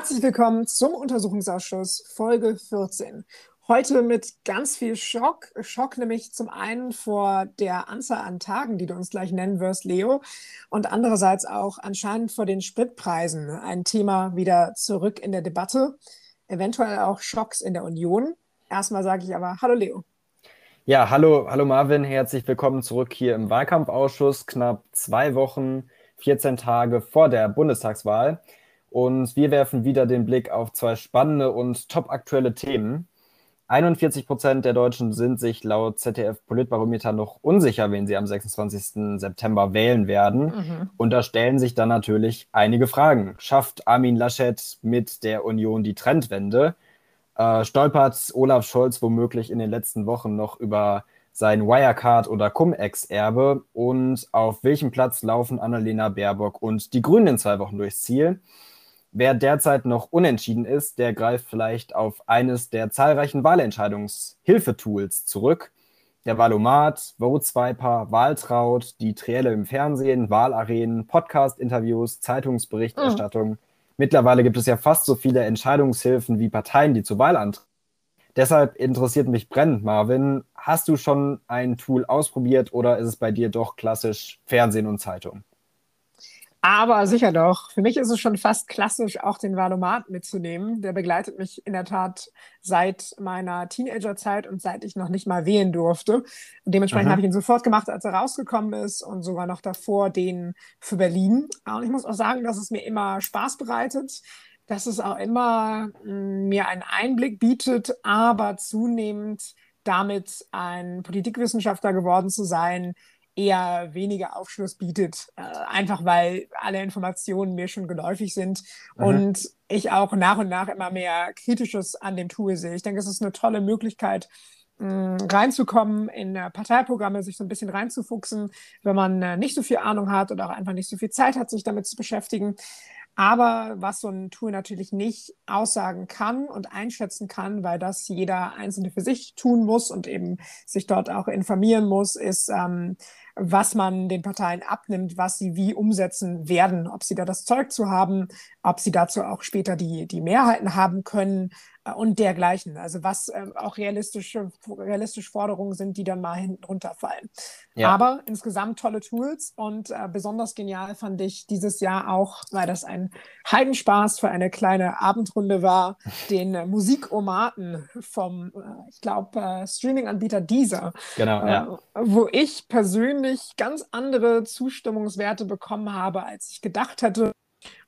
Herzlich willkommen zum Untersuchungsausschuss Folge 14. Heute mit ganz viel Schock. Schock nämlich zum einen vor der Anzahl an Tagen, die du uns gleich nennen wirst, Leo, und andererseits auch anscheinend vor den Spritpreisen. Ein Thema wieder zurück in der Debatte. Eventuell auch Schocks in der Union. Erstmal sage ich aber Hallo Leo. Ja, hallo, hallo Marvin, herzlich willkommen zurück hier im Wahlkampfausschuss. Knapp zwei Wochen, 14 Tage vor der Bundestagswahl. Und wir werfen wieder den Blick auf zwei spannende und topaktuelle Themen. 41 Prozent der Deutschen sind sich laut ZDF Politbarometer noch unsicher, wen sie am 26. September wählen werden. Mhm. Und da stellen sich dann natürlich einige Fragen. Schafft Armin Laschet mit der Union die Trendwende? Äh, stolpert Olaf Scholz womöglich in den letzten Wochen noch über sein Wirecard- oder Cum-Ex-Erbe? Und auf welchem Platz laufen Annalena Baerbock und die Grünen in zwei Wochen durchs Ziel? Wer derzeit noch unentschieden ist, der greift vielleicht auf eines der zahlreichen Wahlentscheidungshilfetools zurück. Der Wahlomat, Voteswiper, Wahltraut, die Trielle im Fernsehen, Wahlarenen, Podcast-Interviews, Zeitungsberichterstattung. Mhm. Mittlerweile gibt es ja fast so viele Entscheidungshilfen wie Parteien, die zur Wahl antreten. Deshalb interessiert mich brennend, Marvin. Hast du schon ein Tool ausprobiert oder ist es bei dir doch klassisch Fernsehen und Zeitung? Aber sicher doch. Für mich ist es schon fast klassisch, auch den Valomat mitzunehmen. Der begleitet mich in der Tat seit meiner Teenagerzeit und seit ich noch nicht mal wählen durfte. Und dementsprechend habe ich ihn sofort gemacht, als er rausgekommen ist und sogar noch davor den für Berlin. Und ich muss auch sagen, dass es mir immer Spaß bereitet, dass es auch immer mm, mir einen Einblick bietet, aber zunehmend damit ein Politikwissenschaftler geworden zu sein, eher weniger Aufschluss bietet, äh, einfach weil alle Informationen mir schon geläufig sind mhm. und ich auch nach und nach immer mehr Kritisches an dem Tool sehe. Ich denke, es ist eine tolle Möglichkeit, mh, reinzukommen in äh, Parteiprogramme, sich so ein bisschen reinzufuchsen, wenn man äh, nicht so viel Ahnung hat oder auch einfach nicht so viel Zeit hat, sich damit zu beschäftigen. Aber was so ein Tool natürlich nicht aussagen kann und einschätzen kann, weil das jeder Einzelne für sich tun muss und eben sich dort auch informieren muss, ist, ähm, was man den Parteien abnimmt, was sie wie umsetzen werden, ob sie da das Zeug zu haben, ob sie dazu auch später die, die Mehrheiten haben können äh, und dergleichen. Also was äh, auch realistische, realistische Forderungen sind, die dann mal hinten runterfallen. Ja. Aber insgesamt tolle Tools und äh, besonders genial fand ich dieses Jahr auch, weil das ein Heidenspaß für eine kleine Abendrunde war, den äh, Musikomaten vom, ich glaube, Streaming-Anbieter Deezer. Genau, ja. Wo ich persönlich ganz andere Zustimmungswerte bekommen habe, als ich gedacht hätte.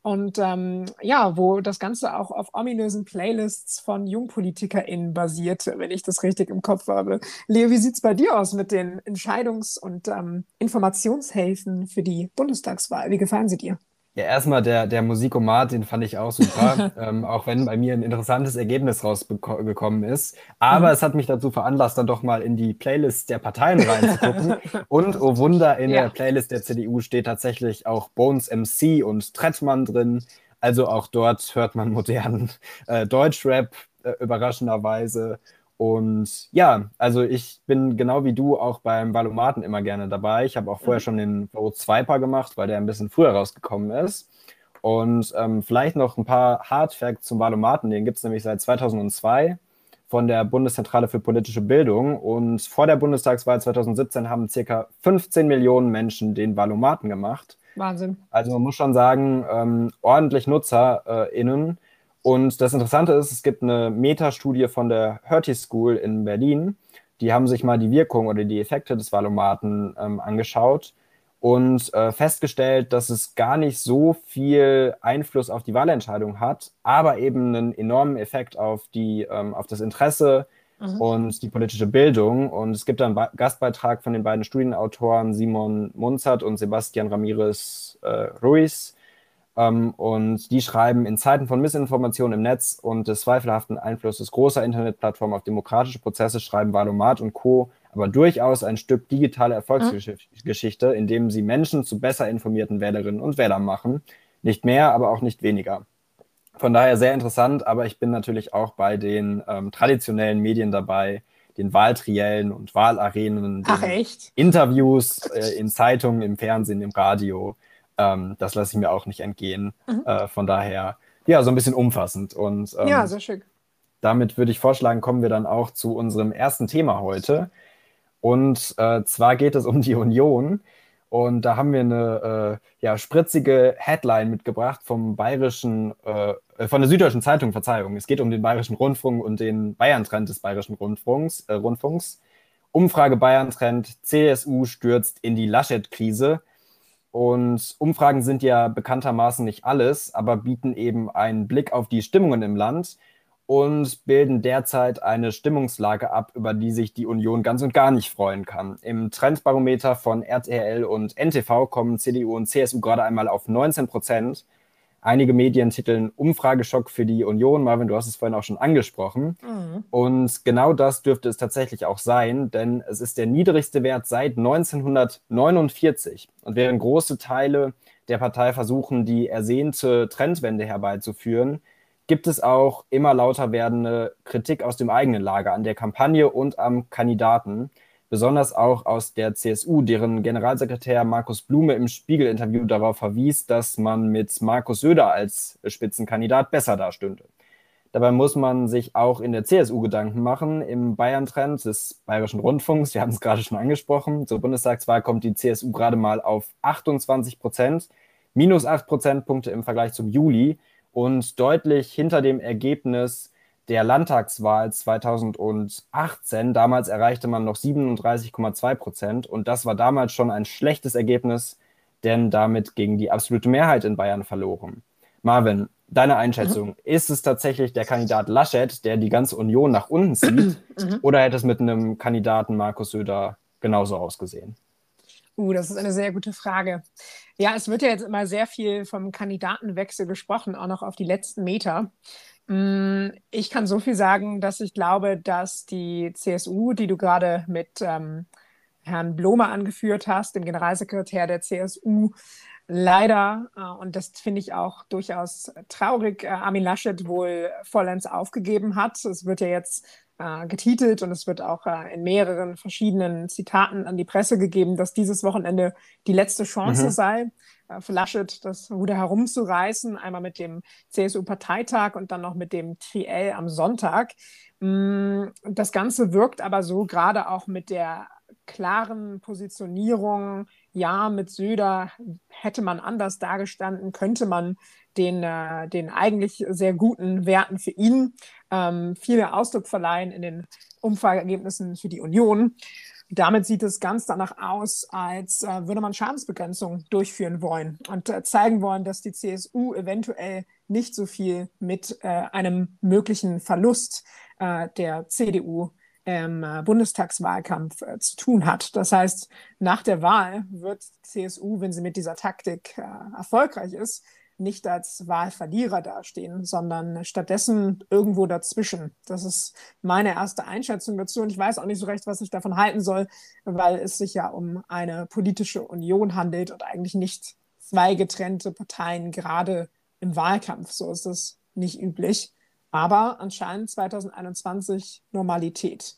Und ähm, ja, wo das Ganze auch auf ominösen Playlists von JungpolitikerInnen basierte, wenn ich das richtig im Kopf habe. Leo, wie sieht es bei dir aus mit den Entscheidungs- und ähm, Informationshilfen für die Bundestagswahl? Wie gefallen sie dir? Ja, erstmal der, der Musikomat, den fand ich auch super, ähm, auch wenn bei mir ein interessantes Ergebnis rausgekommen ist. Aber mhm. es hat mich dazu veranlasst, dann doch mal in die Playlist der Parteien reinzugucken. und oh Wunder, in ja. der Playlist der CDU steht tatsächlich auch Bones MC und Trettmann drin. Also auch dort hört man modernen äh, Deutschrap, äh, überraschenderweise. Und ja, also ich bin genau wie du auch beim Valomaten immer gerne dabei. Ich habe auch vorher mhm. schon den Vote Swiper gemacht, weil der ein bisschen früher rausgekommen ist. Und ähm, vielleicht noch ein paar Hardfacts zum Valomaten. Den gibt es nämlich seit 2002 von der Bundeszentrale für politische Bildung. Und vor der Bundestagswahl 2017 haben circa 15 Millionen Menschen den Valomaten gemacht. Wahnsinn. Also man muss schon sagen, ähm, ordentlich NutzerInnen. Äh, und das Interessante ist, es gibt eine Metastudie von der Hertie School in Berlin. Die haben sich mal die Wirkung oder die Effekte des Valomaten ähm, angeschaut und äh, festgestellt, dass es gar nicht so viel Einfluss auf die Wahlentscheidung hat, aber eben einen enormen Effekt auf, die, ähm, auf das Interesse mhm. und die politische Bildung. Und es gibt einen Gastbeitrag von den beiden Studienautoren Simon Munzert und Sebastian Ramirez äh, Ruiz ähm, und die schreiben, in Zeiten von Missinformation im Netz und des zweifelhaften Einflusses großer Internetplattformen auf demokratische Prozesse schreiben Valomat und Co. aber durchaus ein Stück digitale Erfolgsgeschichte, in dem sie Menschen zu besser informierten Wählerinnen und Wählern machen. Nicht mehr, aber auch nicht weniger. Von daher sehr interessant, aber ich bin natürlich auch bei den ähm, traditionellen Medien dabei, den Wahltriellen und Wahlarenen, Ach, Interviews äh, in Zeitungen, im Fernsehen, im Radio. Ähm, das lasse ich mir auch nicht entgehen. Mhm. Äh, von daher ja, so ein bisschen umfassend. Und, ähm, ja, sehr schick. Damit würde ich vorschlagen, kommen wir dann auch zu unserem ersten Thema heute. Und äh, zwar geht es um die Union. Und da haben wir eine äh, ja, spritzige Headline mitgebracht vom bayerischen, äh, von der Süddeutschen Zeitung, Verzeihung. Es geht um den Bayerischen Rundfunk und den Bayern-Trend des Bayerischen Rundfunks. Äh, Rundfunks. Umfrage Bayern-Trend, CSU stürzt in die Laschet-Krise. Und Umfragen sind ja bekanntermaßen nicht alles, aber bieten eben einen Blick auf die Stimmungen im Land und bilden derzeit eine Stimmungslage ab, über die sich die Union ganz und gar nicht freuen kann. Im Trendbarometer von RTL und NTV kommen CDU und CSU gerade einmal auf 19 Prozent. Einige Medien titeln Umfrageschock für die Union. Marvin, du hast es vorhin auch schon angesprochen. Mhm. Und genau das dürfte es tatsächlich auch sein, denn es ist der niedrigste Wert seit 1949. Und während große Teile der Partei versuchen, die ersehnte Trendwende herbeizuführen, gibt es auch immer lauter werdende Kritik aus dem eigenen Lager an der Kampagne und am Kandidaten, besonders auch aus der CSU, deren Generalsekretär Markus Blume im Spiegel-Interview darauf verwies, dass man mit Markus Söder als Spitzenkandidat besser dastünde. Dabei muss man sich auch in der CSU Gedanken machen. Im Bayern-Trend des Bayerischen Rundfunks, wir haben es gerade schon angesprochen, zur Bundestagswahl kommt die CSU gerade mal auf 28 Prozent, minus 8 Prozentpunkte im Vergleich zum Juli und deutlich hinter dem Ergebnis der Landtagswahl 2018. Damals erreichte man noch 37,2 Prozent und das war damals schon ein schlechtes Ergebnis, denn damit ging die absolute Mehrheit in Bayern verloren. Marvin, deine Einschätzung, mhm. ist es tatsächlich der Kandidat Laschet, der die ganze Union nach unten zieht, mhm. oder hätte es mit einem Kandidaten Markus Söder genauso ausgesehen? Uh, das ist eine sehr gute Frage. Ja, es wird ja jetzt immer sehr viel vom Kandidatenwechsel gesprochen, auch noch auf die letzten Meter. Mm, ich kann so viel sagen, dass ich glaube, dass die CSU, die du gerade mit ähm, Herrn Blome angeführt hast, dem Generalsekretär der CSU, leider, äh, und das finde ich auch durchaus traurig, äh, Armin Laschet wohl vollends aufgegeben hat. Es wird ja jetzt äh, getitelt und es wird auch äh, in mehreren verschiedenen Zitaten an die Presse gegeben, dass dieses Wochenende die letzte Chance mhm. sei, äh, für Laschet das Ruder herumzureißen, einmal mit dem CSU-Parteitag und dann noch mit dem TL am Sonntag. Mm, das Ganze wirkt aber so gerade auch mit der klaren Positionierung, ja, mit Söder hätte man anders dargestanden, könnte man den, äh, den eigentlich sehr guten Werten für ihn ähm, viel mehr Ausdruck verleihen in den Umfrageergebnissen für die Union. Damit sieht es ganz danach aus, als äh, würde man Schadensbegrenzung durchführen wollen und äh, zeigen wollen, dass die CSU eventuell nicht so viel mit äh, einem möglichen Verlust äh, der CDU im äh, Bundestagswahlkampf äh, zu tun hat. Das heißt, nach der Wahl wird CSU, wenn sie mit dieser Taktik erfolgreich ist, nicht als Wahlverlierer dastehen, sondern stattdessen irgendwo dazwischen. Das ist meine erste Einschätzung dazu. Und ich weiß auch nicht so recht, was ich davon halten soll, weil es sich ja um eine politische Union handelt und eigentlich nicht zwei getrennte Parteien, gerade im Wahlkampf. So ist es nicht üblich. Aber anscheinend 2021 Normalität.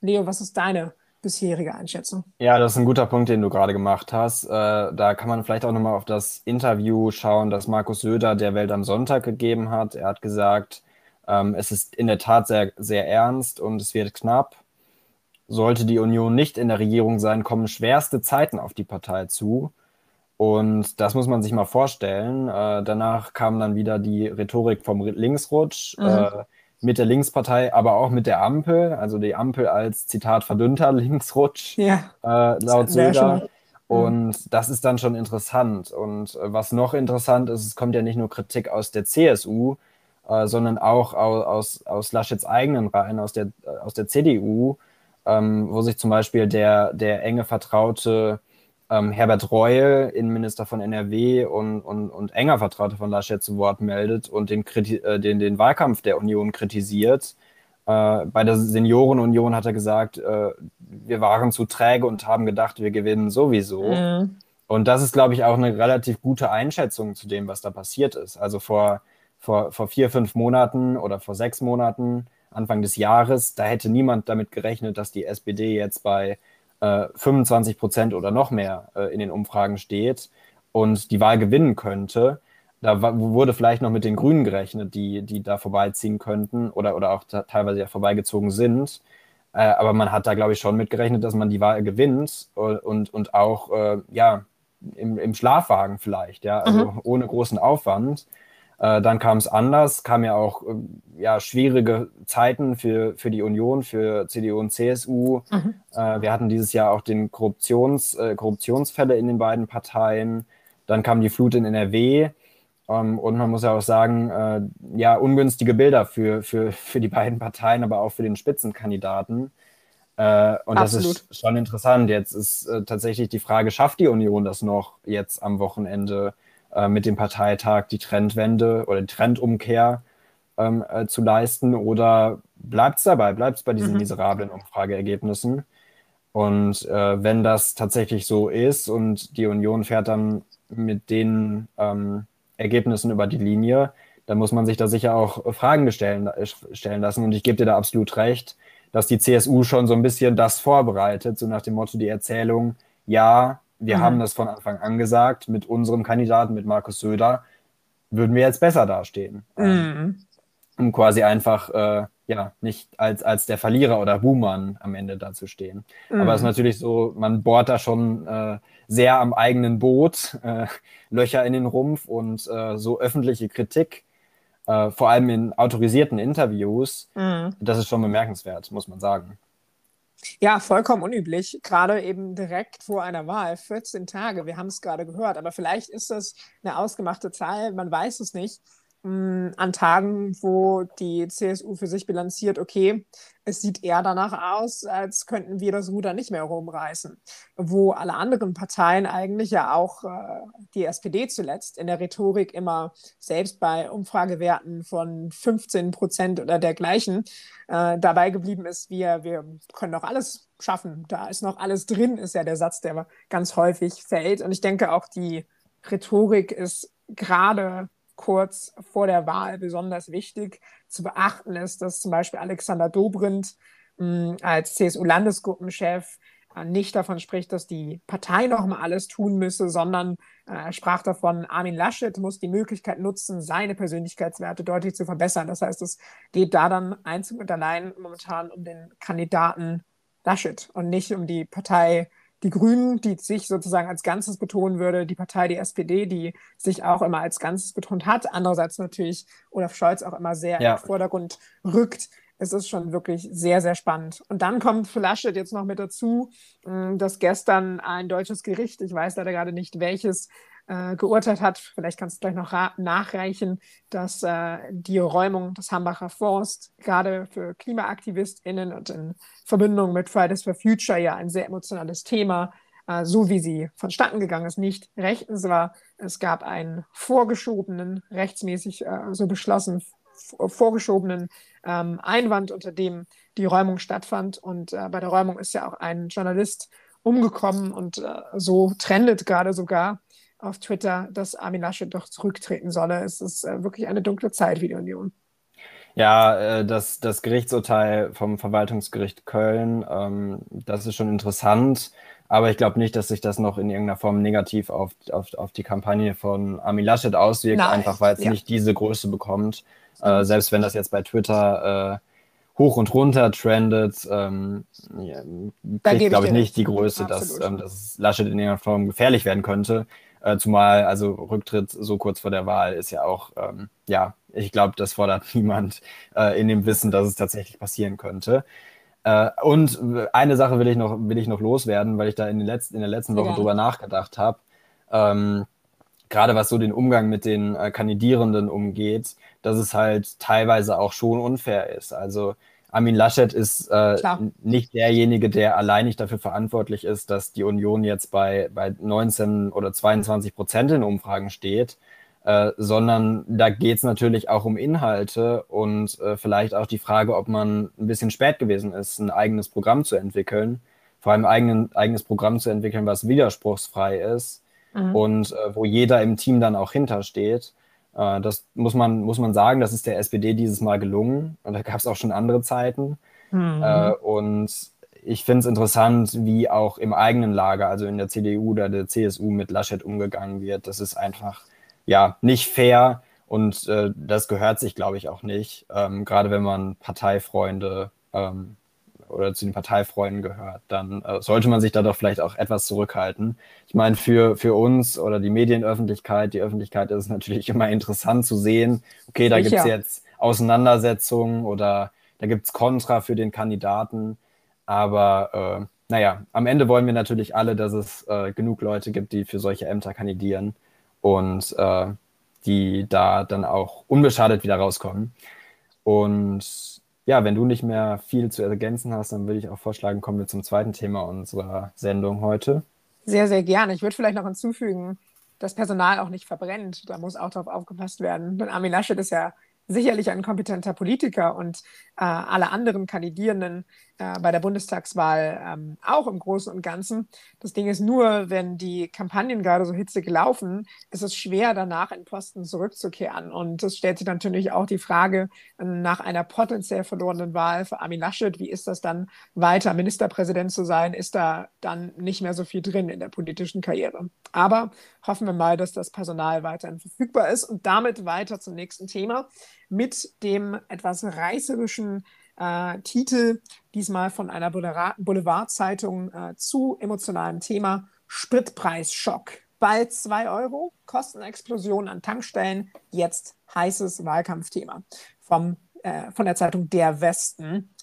Leo, was ist deine bisherige Einschätzung. Ja, das ist ein guter Punkt, den du gerade gemacht hast. Äh, da kann man vielleicht auch nochmal auf das Interview schauen, das Markus Söder der Welt am Sonntag gegeben hat. Er hat gesagt, ähm, es ist in der Tat sehr, sehr ernst und es wird knapp. Sollte die Union nicht in der Regierung sein, kommen schwerste Zeiten auf die Partei zu. Und das muss man sich mal vorstellen. Äh, danach kam dann wieder die Rhetorik vom Linksrutsch. Mhm. Äh, mit der Linkspartei, aber auch mit der Ampel, also die Ampel als Zitat verdünnter Linksrutsch ja, äh, laut Söder. Und das ist dann schon interessant. Und äh, was noch interessant ist, es kommt ja nicht nur Kritik aus der CSU, äh, sondern auch aus, aus Laschets eigenen Reihen, aus der, aus der CDU, ähm, wo sich zum Beispiel der, der enge Vertraute ähm, Herbert Reul, Innenminister von NRW und, und, und enger Vertrauter von Laschet zu Wort meldet und den, äh, den, den Wahlkampf der Union kritisiert. Äh, bei der Seniorenunion hat er gesagt, äh, wir waren zu träge und haben gedacht, wir gewinnen sowieso. Mhm. Und das ist, glaube ich, auch eine relativ gute Einschätzung zu dem, was da passiert ist. Also vor, vor, vor vier, fünf Monaten oder vor sechs Monaten, Anfang des Jahres, da hätte niemand damit gerechnet, dass die SPD jetzt bei 25 äh, Prozent oder noch mehr äh, in den Umfragen steht und die Wahl gewinnen könnte. da wurde vielleicht noch mit den Grünen gerechnet, die, die da vorbeiziehen könnten oder, oder auch teilweise ja vorbeigezogen sind. Äh, aber man hat da, glaube ich, schon mitgerechnet, dass man die Wahl gewinnt und, und auch äh, ja, im, im Schlafwagen vielleicht, ja, also mhm. ohne großen Aufwand. Äh, dann kam es anders, kam ja auch äh, ja, schwierige Zeiten für, für die Union, für CDU und CSU. Mhm. Äh, wir hatten dieses Jahr auch den Korruptions, äh, Korruptionsfälle in den beiden Parteien. Dann kam die Flut in NRW. Ähm, und man muss ja auch sagen, äh, ja, ungünstige Bilder für, für, für die beiden Parteien, aber auch für den Spitzenkandidaten. Äh, und Absolut. das ist schon interessant. Jetzt ist tatsächlich die Frage, schafft die Union das noch jetzt am Wochenende? Äh, mit dem Parteitag die Trendwende oder die Trendumkehr ähm, äh, zu leisten oder bleibt es dabei, bleibt es bei diesen mhm. miserablen Umfrageergebnissen? Und äh, wenn das tatsächlich so ist und die Union fährt dann mit den ähm, Ergebnissen über die Linie, dann muss man sich da sicher auch Fragen stellen, stellen lassen. Und ich gebe dir da absolut recht, dass die CSU schon so ein bisschen das vorbereitet, so nach dem Motto die Erzählung, ja, wir mhm. haben das von Anfang an gesagt, mit unserem Kandidaten, mit Markus Söder, würden wir jetzt besser dastehen. Mhm. Um quasi einfach, äh, ja, nicht als, als der Verlierer oder Buhmann am Ende dazustehen. Mhm. Aber es ist natürlich so, man bohrt da schon äh, sehr am eigenen Boot, äh, Löcher in den Rumpf und äh, so öffentliche Kritik, äh, vor allem in autorisierten Interviews, mhm. das ist schon bemerkenswert, muss man sagen. Ja, vollkommen unüblich. Gerade eben direkt vor einer Wahl, 14 Tage, wir haben es gerade gehört. Aber vielleicht ist das eine ausgemachte Zahl, man weiß es nicht an Tagen, wo die CSU für sich bilanziert, okay, es sieht eher danach aus, als könnten wir das Ruder nicht mehr rumreißen. Wo alle anderen Parteien eigentlich ja auch äh, die SPD zuletzt in der Rhetorik immer selbst bei Umfragewerten von 15 Prozent oder dergleichen äh, dabei geblieben ist, wir, wir können doch alles schaffen, da ist noch alles drin, ist ja der Satz, der ganz häufig fällt. Und ich denke auch die Rhetorik ist gerade kurz vor der Wahl besonders wichtig zu beachten ist, dass zum Beispiel Alexander Dobrindt hm, als CSU-Landesgruppenchef äh, nicht davon spricht, dass die Partei noch mal alles tun müsse, sondern äh, sprach davon, Armin Laschet muss die Möglichkeit nutzen, seine Persönlichkeitswerte deutlich zu verbessern. Das heißt, es geht da dann einzig und allein momentan um den Kandidaten Laschet und nicht um die Partei die Grünen, die sich sozusagen als Ganzes betonen würde, die Partei, die SPD, die sich auch immer als Ganzes betont hat. Andererseits natürlich Olaf Scholz auch immer sehr ja. im Vordergrund rückt. Es ist schon wirklich sehr, sehr spannend. Und dann kommt für Laschet jetzt noch mit dazu, hm, dass gestern ein deutsches Gericht, ich weiß leider gerade nicht welches, äh, geurteilt hat, vielleicht kannst du gleich noch nachreichen, dass äh, die Räumung des Hambacher Forst gerade für KlimaaktivistInnen und in Verbindung mit Fridays for Future ja ein sehr emotionales Thema, äh, so wie sie vonstatten gegangen ist, nicht rechtens war. Es gab einen vorgeschobenen, rechtsmäßig äh, so beschlossen, vorgeschobenen ähm, Einwand, unter dem die Räumung stattfand. Und äh, bei der Räumung ist ja auch ein Journalist umgekommen und äh, so trendet gerade sogar auf Twitter, dass Armin Laschet doch zurücktreten solle. Es ist äh, wirklich eine dunkle Zeit für die Union. Ja, äh, das, das Gerichtsurteil vom Verwaltungsgericht Köln, ähm, das ist schon interessant, aber ich glaube nicht, dass sich das noch in irgendeiner Form negativ auf, auf, auf die Kampagne von Armin Laschet auswirkt, Nein. einfach weil es ja. nicht diese Größe bekommt. Äh, selbst wenn das jetzt bei Twitter äh, hoch und runter trendet, ähm, ja, kriegt, glaube ich, nicht die Größe, dass, ähm, dass Laschet in irgendeiner Form gefährlich werden könnte. Äh, zumal, also Rücktritt so kurz vor der Wahl ist ja auch, ähm, ja, ich glaube, das fordert niemand äh, in dem Wissen, dass es tatsächlich passieren könnte. Äh, und eine Sache will ich noch, will ich noch loswerden, weil ich da in, den letzten, in der letzten Woche ja. drüber nachgedacht habe. Ähm, Gerade was so den Umgang mit den äh, Kandidierenden umgeht, dass es halt teilweise auch schon unfair ist. Also Armin Laschet ist äh, nicht derjenige, der alleinig dafür verantwortlich ist, dass die Union jetzt bei, bei 19 oder 22 Prozent in Umfragen steht, äh, sondern da geht es natürlich auch um Inhalte und äh, vielleicht auch die Frage, ob man ein bisschen spät gewesen ist, ein eigenes Programm zu entwickeln, vor allem ein eigenes Programm zu entwickeln, was widerspruchsfrei ist mhm. und äh, wo jeder im Team dann auch hintersteht. Äh, das muss man, muss man sagen, das ist der SPD dieses Mal gelungen. Und da gab es auch schon andere Zeiten. Mhm. Äh, und ich finde es interessant, wie auch im eigenen Lager, also in der CDU oder der CSU mit Laschet umgegangen wird. Das ist einfach ja nicht fair und äh, das gehört sich, glaube ich, auch nicht. Ähm, gerade wenn man Parteifreunde ähm, oder zu den Parteifreunden gehört, dann äh, sollte man sich da doch vielleicht auch etwas zurückhalten. Ich meine, für, für uns oder die Medienöffentlichkeit, die Öffentlichkeit ist es natürlich immer interessant zu sehen, okay, da gibt es jetzt Auseinandersetzungen oder da gibt es Kontra für den Kandidaten. Aber äh, naja, am Ende wollen wir natürlich alle, dass es äh, genug Leute gibt, die für solche Ämter kandidieren und äh, die da dann auch unbeschadet wieder rauskommen. Und ja, wenn du nicht mehr viel zu ergänzen hast, dann würde ich auch vorschlagen, kommen wir zum zweiten Thema unserer Sendung heute. Sehr, sehr gerne. Ich würde vielleicht noch hinzufügen, dass Personal auch nicht verbrennt. Da muss auch darauf aufgepasst werden. Denn Armin Laschet ist ja sicherlich ein kompetenter Politiker und äh, alle anderen Kandidierenden äh, bei der Bundestagswahl ähm, auch im Großen und Ganzen. Das Ding ist nur, wenn die Kampagnen gerade so hitzig laufen, ist es schwer, danach in Posten zurückzukehren. Und es stellt sich natürlich auch die Frage äh, nach einer potenziell verlorenen Wahl für Armin Laschet, wie ist das dann weiter, Ministerpräsident zu sein? Ist da dann nicht mehr so viel drin in der politischen Karriere? Aber hoffen wir mal, dass das Personal weiterhin verfügbar ist und damit weiter zum nächsten Thema mit dem etwas reißerischen äh, Titel, diesmal von einer Boulevardzeitung äh, zu emotionalem Thema Spritpreisschock. Bald 2 Euro, Kostenexplosion an Tankstellen, jetzt heißes Wahlkampfthema vom, äh, von der Zeitung Der Westen.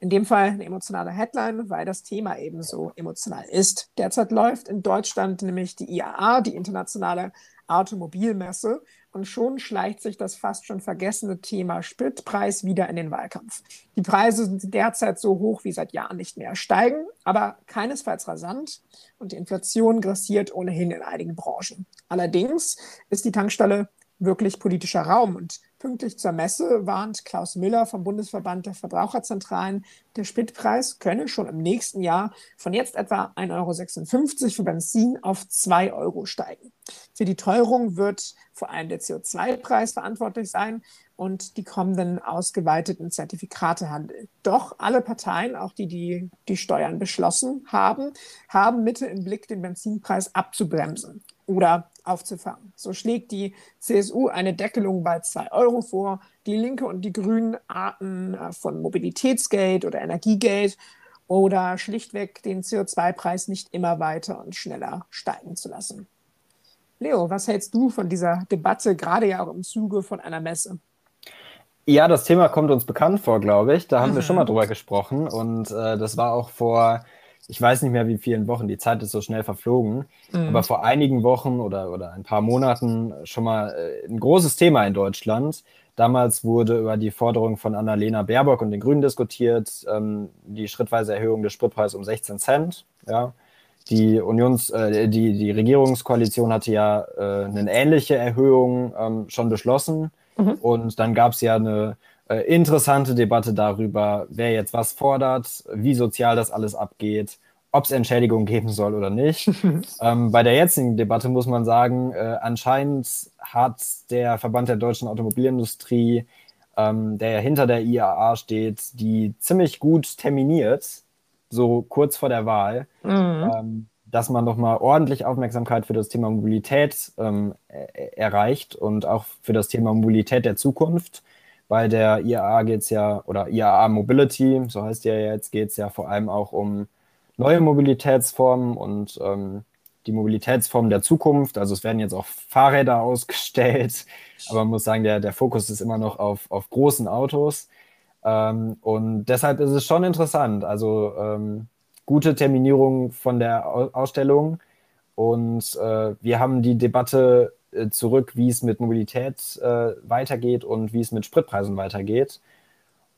In dem Fall eine emotionale Headline, weil das Thema ebenso emotional ist. Derzeit läuft in Deutschland nämlich die IAA, die internationale Automobilmesse. Und schon schleicht sich das fast schon vergessene Thema Spritpreis wieder in den Wahlkampf. Die Preise sind derzeit so hoch wie seit Jahren nicht mehr, steigen aber keinesfalls rasant und die Inflation grassiert ohnehin in einigen Branchen. Allerdings ist die Tankstelle wirklich politischer Raum und Pünktlich zur Messe warnt Klaus Müller vom Bundesverband der Verbraucherzentralen, der Spritpreis könne schon im nächsten Jahr von jetzt etwa 1,56 Euro für Benzin auf 2 Euro steigen. Für die Teuerung wird vor allem der CO2-Preis verantwortlich sein und die kommenden ausgeweiteten Zertifikatehandel. Doch alle Parteien, auch die, die die Steuern beschlossen haben, haben Mitte im Blick, den Benzinpreis abzubremsen oder aufzufangen. So schlägt die CSU eine Deckelung bei 2 Euro vor. Die Linke und die Grünen Arten äh, von Mobilitätsgeld oder Energiegeld oder schlichtweg den CO2-Preis nicht immer weiter und schneller steigen zu lassen. Leo, was hältst du von dieser Debatte, gerade ja auch im Zuge von einer Messe? Ja, das Thema kommt uns bekannt vor, glaube ich. Da haben mhm. wir schon mal drüber gesprochen und äh, das war auch vor ich weiß nicht mehr wie vielen Wochen, die Zeit ist so schnell verflogen, mhm. aber vor einigen Wochen oder, oder ein paar Monaten schon mal äh, ein großes Thema in Deutschland. Damals wurde über die Forderung von Annalena Baerbock und den Grünen diskutiert, ähm, die schrittweise Erhöhung des Spritpreises um 16 Cent. Ja. Die Unions, äh, die, die Regierungskoalition hatte ja äh, eine ähnliche Erhöhung ähm, schon beschlossen. Mhm. Und dann gab es ja eine interessante Debatte darüber, wer jetzt was fordert, wie sozial das alles abgeht, ob es Entschädigung geben soll oder nicht. ähm, bei der jetzigen Debatte muss man sagen, äh, anscheinend hat der Verband der deutschen Automobilindustrie, ähm, der ja hinter der IAA steht, die ziemlich gut terminiert, so kurz vor der Wahl. Mhm. Ähm, dass man nochmal ordentlich Aufmerksamkeit für das Thema Mobilität ähm, erreicht und auch für das Thema Mobilität der Zukunft. Bei der IAA geht es ja, oder IAA Mobility, so heißt die ja jetzt, geht es ja vor allem auch um neue Mobilitätsformen und ähm, die Mobilitätsformen der Zukunft. Also es werden jetzt auch Fahrräder ausgestellt, aber man muss sagen, der, der Fokus ist immer noch auf, auf großen Autos. Ähm, und deshalb ist es schon interessant. Also ähm, gute Terminierung von der Ausstellung. Und äh, wir haben die Debatte äh, zurück, wie es mit Mobilität äh, weitergeht und wie es mit Spritpreisen weitergeht.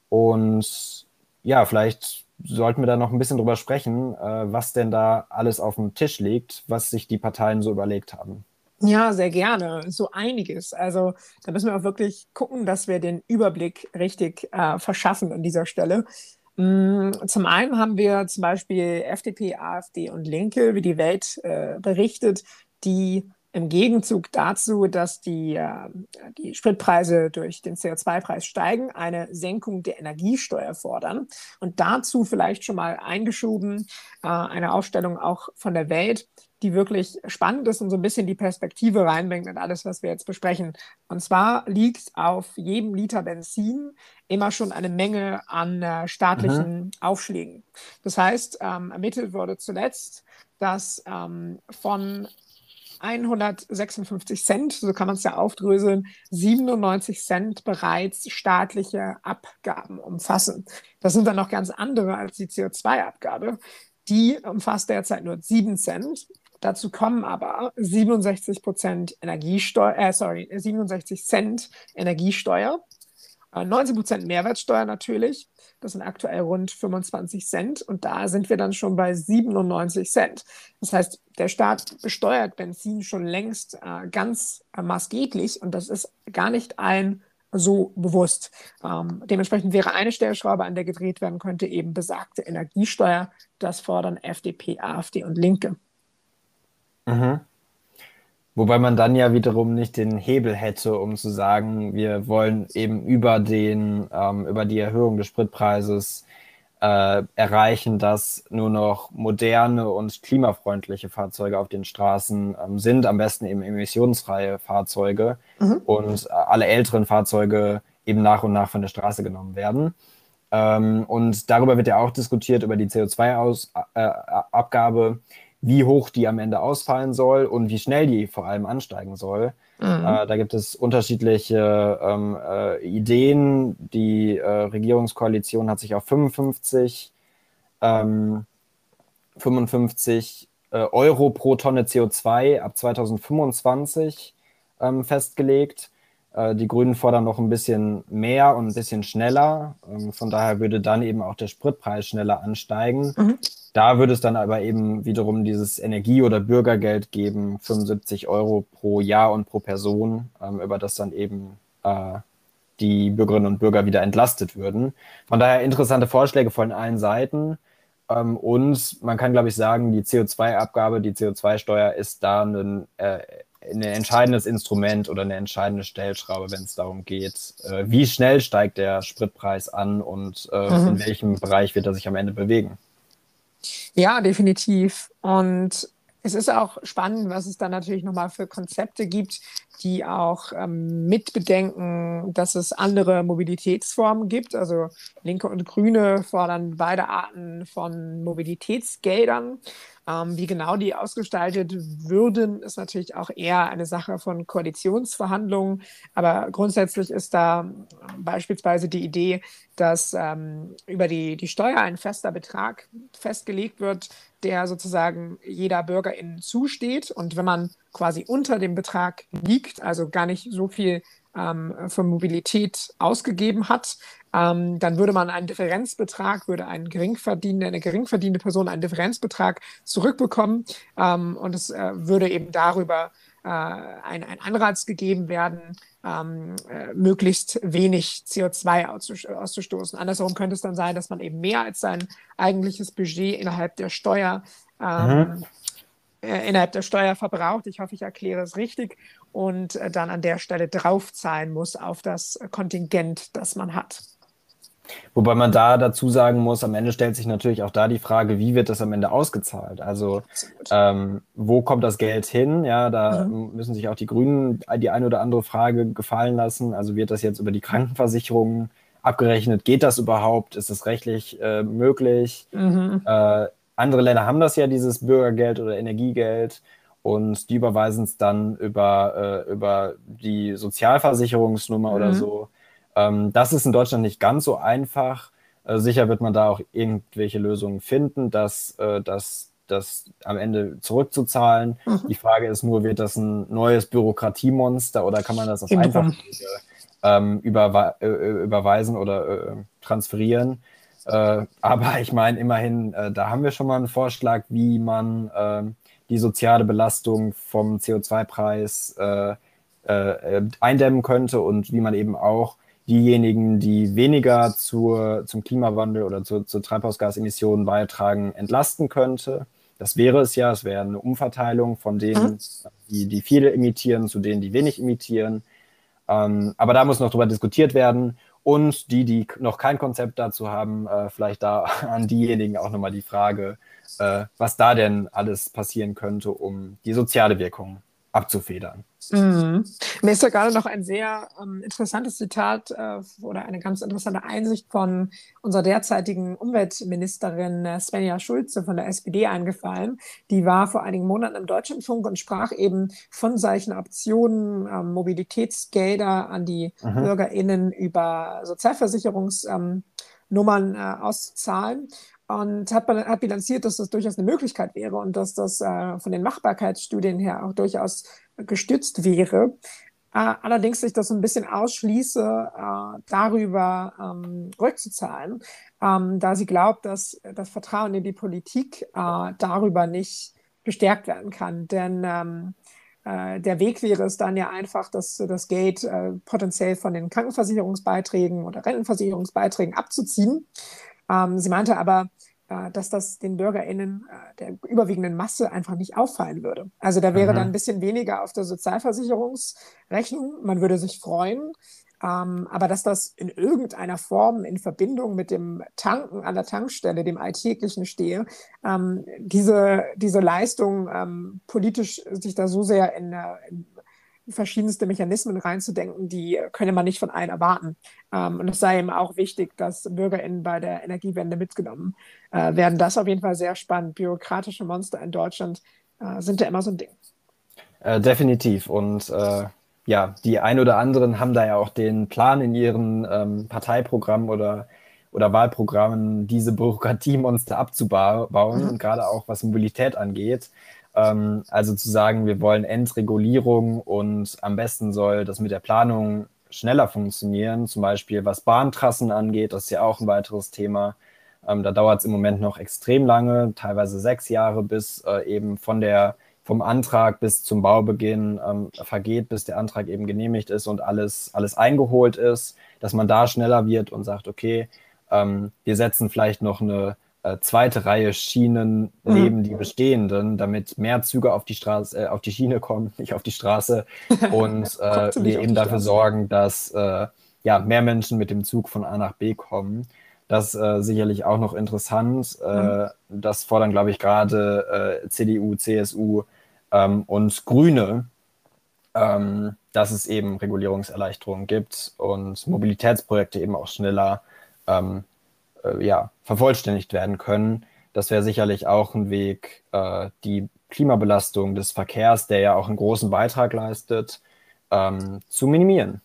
Und ja, vielleicht sollten wir da noch ein bisschen drüber sprechen, äh, was denn da alles auf dem Tisch liegt, was sich die Parteien so überlegt haben. Ja, sehr gerne. So einiges. Also da müssen wir auch wirklich gucken, dass wir den Überblick richtig äh, verschaffen an dieser Stelle. Mm, zum einen haben wir zum Beispiel FDP, AfD und Linke, wie die Welt äh, berichtet, die im Gegenzug dazu, dass die, äh, die Spritpreise durch den CO2-Preis steigen, eine Senkung der Energiesteuer fordern. Und dazu vielleicht schon mal eingeschoben äh, eine Aufstellung auch von der Welt, die wirklich spannend ist und so ein bisschen die Perspektive reinbringt in alles, was wir jetzt besprechen. Und zwar liegt auf jedem Liter Benzin immer schon eine Menge an äh, staatlichen mhm. Aufschlägen. Das heißt, ähm, ermittelt wurde zuletzt, dass ähm, von 156 Cent, so kann man es ja aufdröseln, 97 Cent bereits staatliche Abgaben umfassen. Das sind dann noch ganz andere als die CO2-Abgabe. Die umfasst derzeit nur 7 Cent. Dazu kommen aber 67 Prozent Energiesteuer, äh, sorry, 67 Cent Energiesteuer, 19 äh, Prozent Mehrwertsteuer natürlich. Das sind aktuell rund 25 Cent und da sind wir dann schon bei 97 Cent. Das heißt, der Staat besteuert Benzin schon längst äh, ganz äh, maßgeblich und das ist gar nicht allen so bewusst. Ähm, dementsprechend wäre eine Stellschraube, an der gedreht werden könnte, eben besagte Energiesteuer. Das fordern FDP, AfD und Linke. Mhm. Wobei man dann ja wiederum nicht den Hebel hätte, um zu sagen, wir wollen eben über den, ähm, über die Erhöhung des Spritpreises äh, erreichen, dass nur noch moderne und klimafreundliche Fahrzeuge auf den Straßen ähm, sind, am besten eben emissionsfreie Fahrzeuge mhm. und äh, alle älteren Fahrzeuge eben nach und nach von der Straße genommen werden. Ähm, und darüber wird ja auch diskutiert, über die CO2-Abgabe. Äh, wie hoch die am Ende ausfallen soll und wie schnell die vor allem ansteigen soll. Mhm. Äh, da gibt es unterschiedliche ähm, äh, Ideen. Die äh, Regierungskoalition hat sich auf 55, ähm, 55 äh, Euro pro Tonne CO2 ab 2025 ähm, festgelegt. Äh, die Grünen fordern noch ein bisschen mehr und ein bisschen schneller. Ähm, von daher würde dann eben auch der Spritpreis schneller ansteigen. Mhm. Da würde es dann aber eben wiederum dieses Energie- oder Bürgergeld geben, 75 Euro pro Jahr und pro Person, ähm, über das dann eben äh, die Bürgerinnen und Bürger wieder entlastet würden. Von daher interessante Vorschläge von allen Seiten. Ähm, und man kann, glaube ich, sagen, die CO2-Abgabe, die CO2-Steuer ist da ein, äh, ein entscheidendes Instrument oder eine entscheidende Stellschraube, wenn es darum geht, äh, wie schnell steigt der Spritpreis an und äh, mhm. in welchem Bereich wird er sich am Ende bewegen. Ja, definitiv. Und es ist auch spannend, was es dann natürlich nochmal für Konzepte gibt, die auch ähm, mitbedenken, dass es andere Mobilitätsformen gibt. Also Linke und Grüne fordern beide Arten von Mobilitätsgeldern. Ähm, wie genau die ausgestaltet würden, ist natürlich auch eher eine Sache von Koalitionsverhandlungen. Aber grundsätzlich ist da beispielsweise die Idee, dass ähm, über die, die Steuer ein fester Betrag festgelegt wird, der sozusagen jeder Bürgerin zusteht. Und wenn man quasi unter dem Betrag liegt, also gar nicht so viel ähm, für Mobilität ausgegeben hat, ähm, dann würde man einen Differenzbetrag, würde ein geringverdienende, eine geringverdienende Person einen Differenzbetrag zurückbekommen ähm, und es äh, würde eben darüber äh, ein, ein Anreiz gegeben werden, ähm, äh, möglichst wenig CO2 auszustoßen. Andersherum könnte es dann sein, dass man eben mehr als sein eigentliches Budget innerhalb der Steuer ähm, mhm äh, innerhalb der Steuer verbraucht. Ich hoffe, ich erkläre es richtig. Und äh, dann an der Stelle draufzahlen muss auf das Kontingent, das man hat. Wobei man da dazu sagen muss, am Ende stellt sich natürlich auch da die Frage, wie wird das am Ende ausgezahlt? Also ähm, wo kommt das Geld hin? Ja, da mhm. müssen sich auch die Grünen die eine oder andere Frage gefallen lassen. Also wird das jetzt über die Krankenversicherung abgerechnet? Geht das überhaupt? Ist das rechtlich äh, möglich? Mhm. Äh, andere Länder haben das ja, dieses Bürgergeld oder Energiegeld. Und die überweisen es dann über, äh, über die Sozialversicherungsnummer mhm. oder so. Ähm, das ist in Deutschland nicht ganz so einfach. Äh, sicher wird man da auch irgendwelche Lösungen finden, dass, äh, dass das am Ende zurückzuzahlen. Mhm. Die Frage ist nur, wird das ein neues Bürokratiemonster oder kann man das auf einfach ähm, überwe äh, äh, überweisen oder äh, transferieren? Aber ich meine, immerhin, da haben wir schon mal einen Vorschlag, wie man äh, die soziale Belastung vom CO2-Preis äh, äh, eindämmen könnte und wie man eben auch diejenigen, die weniger zur, zum Klimawandel oder zu, zu Treibhausgasemissionen beitragen, entlasten könnte. das wäre es ja, es wäre eine Umverteilung von denen, mhm. die, die viele imitieren, zu denen, die wenig imitieren. Ähm, aber da muss noch drüber diskutiert werden. Und die, die noch kein Konzept dazu haben, äh, vielleicht da an diejenigen auch nochmal die Frage, äh, was da denn alles passieren könnte, um die soziale Wirkung abzufedern. Mhm. Mir ist da gerade noch ein sehr ähm, interessantes Zitat äh, oder eine ganz interessante Einsicht von unserer derzeitigen Umweltministerin äh, Svenja Schulze von der SPD eingefallen. Die war vor einigen Monaten im Deutschlandfunk und sprach eben von solchen Optionen, äh, Mobilitätsgelder an die mhm. BürgerInnen über Sozialversicherungsnummern ähm, äh, auszuzahlen und hat, hat bilanziert, dass das durchaus eine Möglichkeit wäre und dass das äh, von den Machbarkeitsstudien her auch durchaus gestützt wäre. Äh, allerdings sich das ein bisschen ausschließe, äh, darüber ähm, rückzuzahlen, ähm, da sie glaubt, dass das Vertrauen in die Politik äh, darüber nicht gestärkt werden kann. Denn ähm, äh, der Weg wäre es dann ja einfach, dass das Geld äh, potenziell von den Krankenversicherungsbeiträgen oder Rentenversicherungsbeiträgen abzuziehen. Ähm, sie meinte aber, dass das den BürgerInnen äh, der überwiegenden Masse einfach nicht auffallen würde. Also da wäre mhm. dann ein bisschen weniger auf der Sozialversicherungsrechnung. Man würde sich freuen. Ähm, aber dass das in irgendeiner Form in Verbindung mit dem Tanken an der Tankstelle, dem Alltäglichen stehe, ähm, diese, diese Leistung ähm, politisch sich da so sehr in, in verschiedenste Mechanismen reinzudenken, die könne man nicht von allen erwarten. Ähm, und es sei eben auch wichtig, dass BürgerInnen bei der Energiewende mitgenommen äh, werden. Das ist auf jeden Fall sehr spannend. Bürokratische Monster in Deutschland äh, sind ja immer so ein Ding. Äh, definitiv. Und äh, ja, die ein oder anderen haben da ja auch den Plan in ihren ähm, Parteiprogrammen oder oder Wahlprogrammen diese Bürokratiemonster abzubauen mhm. und gerade auch was Mobilität angeht. Ähm, also zu sagen, wir wollen Endregulierung und am besten soll das mit der Planung schneller funktionieren, zum Beispiel was Bahntrassen angeht, das ist ja auch ein weiteres Thema. Ähm, da dauert es im Moment noch extrem lange, teilweise sechs Jahre, bis äh, eben von der, vom Antrag bis zum Baubeginn ähm, vergeht, bis der Antrag eben genehmigt ist und alles, alles eingeholt ist, dass man da schneller wird und sagt, okay, ähm, wir setzen vielleicht noch eine äh, zweite Reihe Schienen mhm. neben die bestehenden, damit mehr Züge auf die Straße, äh, auf die Schiene kommen, nicht auf die Straße. Und äh, wir eben dafür sorgen, dass äh, ja, mehr Menschen mit dem Zug von A nach B kommen. Das ist äh, sicherlich auch noch interessant. Mhm. Das fordern, glaube ich, gerade CDU, CSU ähm, und Grüne, ähm, dass es eben Regulierungserleichterungen gibt und Mobilitätsprojekte eben auch schneller ähm, äh, ja, vervollständigt werden können. Das wäre sicherlich auch ein Weg, äh, die Klimabelastung des Verkehrs, der ja auch einen großen Beitrag leistet, ähm, zu minimieren.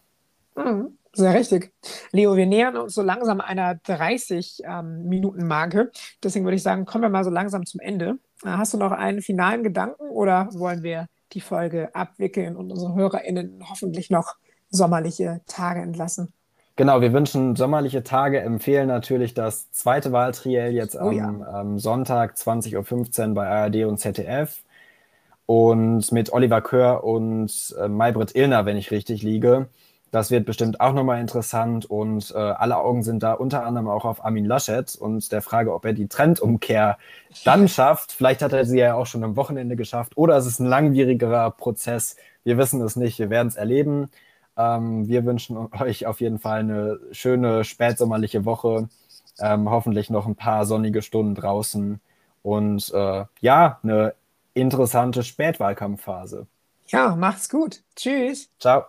Mhm. Sehr richtig. Leo, wir nähern uns so langsam einer 30-Minuten-Marke. Ähm, Deswegen würde ich sagen, kommen wir mal so langsam zum Ende. Äh, hast du noch einen finalen Gedanken oder wollen wir die Folge abwickeln und unsere HörerInnen hoffentlich noch sommerliche Tage entlassen? Genau, wir wünschen sommerliche Tage, empfehlen natürlich das zweite Wahltriell jetzt oh, am, ja. am, Sonntag 20.15 Uhr bei ARD und ZDF. Und mit Oliver Kör und äh, Maybrit Illner, wenn ich richtig liege. Das wird bestimmt auch nochmal interessant und äh, alle Augen sind da unter anderem auch auf Armin Laschet und der Frage, ob er die Trendumkehr dann schafft. Vielleicht hat er sie ja auch schon am Wochenende geschafft oder es ist ein langwierigerer Prozess. Wir wissen es nicht, wir werden es erleben. Ähm, wir wünschen euch auf jeden Fall eine schöne spätsommerliche Woche. Ähm, hoffentlich noch ein paar sonnige Stunden draußen und äh, ja, eine interessante Spätwahlkampfphase. Ja, macht's gut. Tschüss. Ciao.